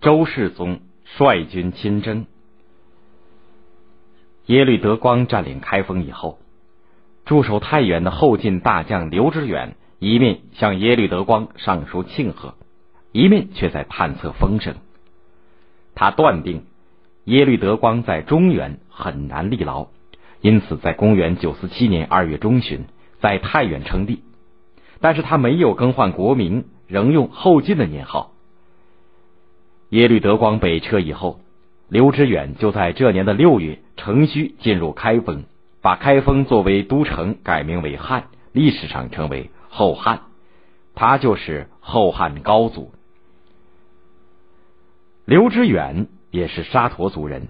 周世宗率军亲征。耶律德光占领开封以后，驻守太原的后晋大将刘知远一面向耶律德光上书庆贺，一面却在探测风声。他断定耶律德光在中原很难立牢，因此在公元九四七年二月中旬在太原称帝。但是他没有更换国名，仍用后晋的年号。耶律德光北撤以后。刘知远就在这年的六月乘虚进入开封，把开封作为都城，改名为汉，历史上称为后汉。他就是后汉高祖。刘知远也是沙陀族人，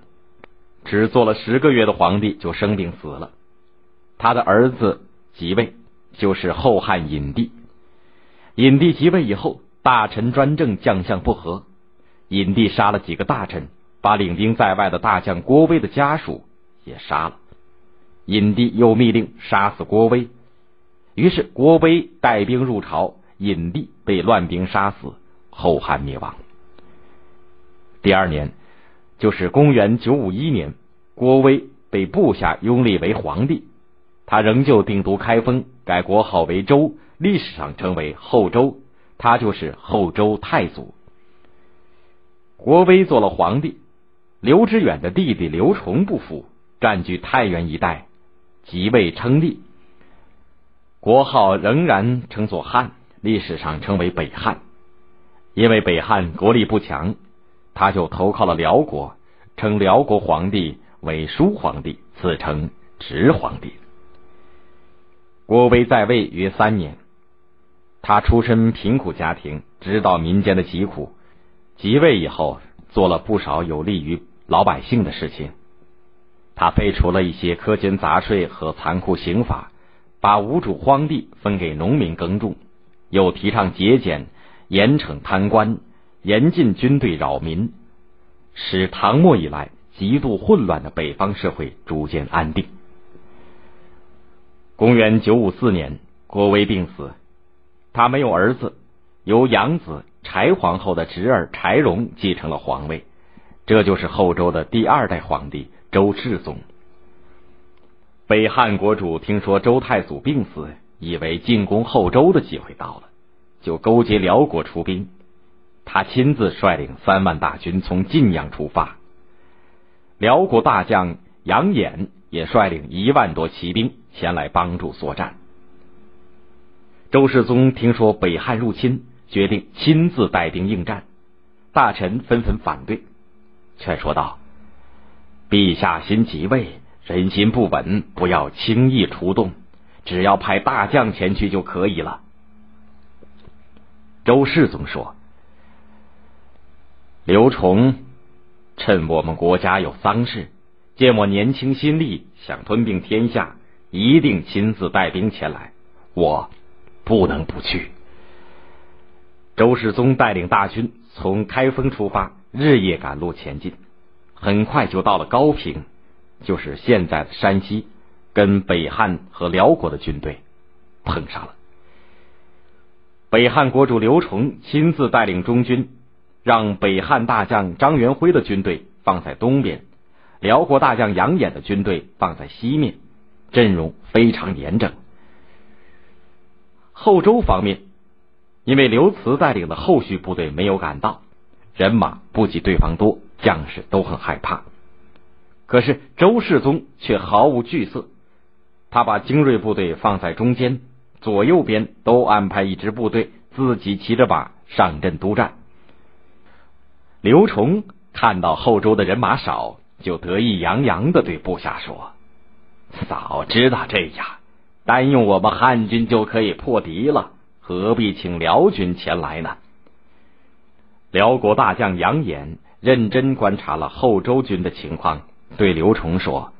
只做了十个月的皇帝就生病死了。他的儿子即位，就是后汉隐帝。隐帝即位以后，大臣专政，将相不和，隐帝杀了几个大臣。把领兵在外的大将郭威的家属也杀了，隐帝又密令杀死郭威，于是郭威带兵入朝，隐帝被乱兵杀死，后汉灭亡。第二年，就是公元九五一年，郭威被部下拥立为皇帝，他仍旧定都开封，改国号为周，历史上称为后周，他就是后周太祖。郭威做了皇帝。刘知远的弟弟刘崇不服，占据太原一带，即位称帝，国号仍然称作汉，历史上称为北汉。因为北汉国力不强，他就投靠了辽国，称辽国皇帝为叔皇帝，自称侄皇帝。郭威在位约三年，他出身贫苦家庭，知道民间的疾苦，即位以后做了不少有利于。老百姓的事情，他废除了一些苛捐杂税和残酷刑法，把无主荒地分给农民耕种，又提倡节俭，严惩贪官，严禁军队扰民，使唐末以来极度混乱的北方社会逐渐安定。公元九五四年，郭威病死，他没有儿子，由养子柴皇后的侄儿柴荣继承了皇位。这就是后周的第二代皇帝周世宗。北汉国主听说周太祖病死，以为进攻后周的机会到了，就勾结辽国出兵。他亲自率领三万大军从晋阳出发，辽国大将杨衍也率领一万多骑兵前来帮助作战。周世宗听说北汉入侵，决定亲自带兵应战，大臣纷纷反对。劝说道：“陛下新即位，人心不稳，不要轻易出动，只要派大将前去就可以了。”周世宗说：“刘崇趁我们国家有丧事，见我年轻心力，想吞并天下，一定亲自带兵前来，我不能不去。”周世宗带领大军从开封出发。日夜赶路前进，很快就到了高平，就是现在的山西，跟北汉和辽国的军队碰上了。北汉国主刘崇亲自带领中军，让北汉大将张元辉的军队放在东边，辽国大将杨衍的军队放在西面，阵容非常严整。后周方面，因为刘慈带领的后续部队没有赶到。人马不及对方多，将士都很害怕。可是周世宗却毫无惧色，他把精锐部队放在中间，左右边都安排一支部队，自己骑着马上阵督战。刘崇看到后周的人马少，就得意洋洋的对部下说：“早知道这样，单用我们汉军就可以破敌了，何必请辽军前来呢？”辽国大将杨衍认真观察了后周军的情况，对刘崇说：“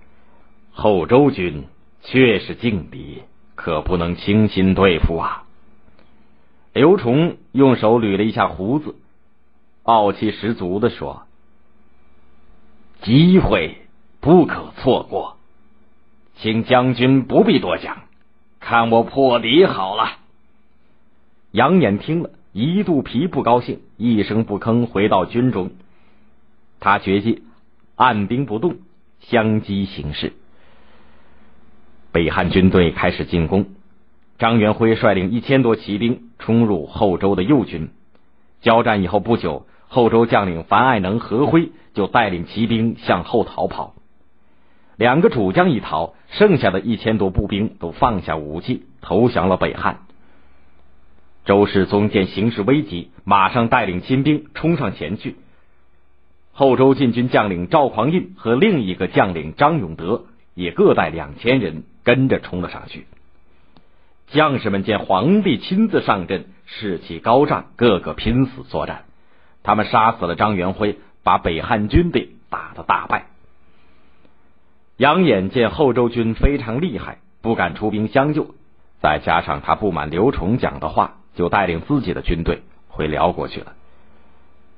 后周军确是劲敌，可不能轻心对付啊。”刘崇用手捋了一下胡子，傲气十足的说：“机会不可错过，请将军不必多讲，看我破敌好了。”杨衍听了，一肚皮不高兴，一声不吭回到军中。他决计按兵不动，相机行事。北汉军队开始进攻，张元辉率领一千多骑兵冲入后周的右军。交战以后不久，后周将领樊爱能、何辉就带领骑兵向后逃跑。两个主将一逃，剩下的一千多步兵都放下武器投降了北汉。周世宗见形势危急，马上带领亲兵冲上前去。后周禁军将领赵匡胤和另一个将领张永德也各带两千人跟着冲了上去。将士们见皇帝亲自上阵，士气高涨，个个拼死作战。他们杀死了张元辉，把北汉军队打得大败。杨衍见后周军非常厉害，不敢出兵相救，再加上他不满刘崇讲的话，就带领自己的军队回辽国去了。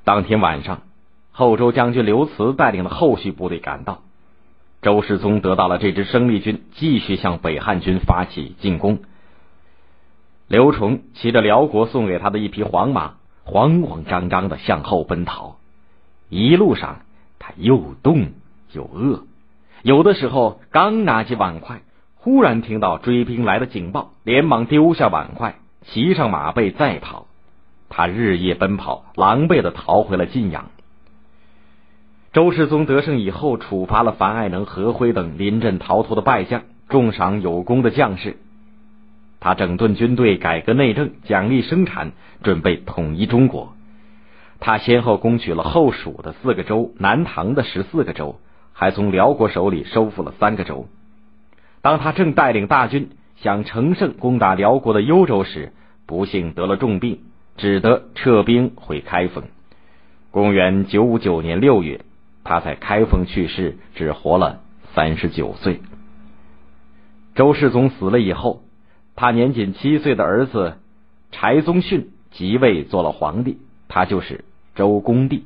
当天晚上，后周将军刘慈带领的后续部队赶到，周世宗得到了这支生力军，继续向北汉军发起进攻。刘崇骑着辽国送给他的一匹黄马，慌慌张张的向后奔逃，一路上他又冻又饿。有的时候，刚拿起碗筷，忽然听到追兵来的警报，连忙丢下碗筷，骑上马背再跑。他日夜奔跑，狼狈的逃回了晋阳。周世宗得胜以后，处罚了樊爱能、何辉等临阵逃脱的败将，重赏有功的将士。他整顿军队，改革内政，奖励生产，准备统一中国。他先后攻取了后蜀的四个州、南唐的十四个州。还从辽国手里收复了三个州。当他正带领大军想乘胜攻打辽国的幽州时，不幸得了重病，只得撤兵回开封。公元九五九年六月，他在开封去世，只活了三十九岁。周世宗死了以后，他年仅七岁的儿子柴宗训即位做了皇帝，他就是周恭帝。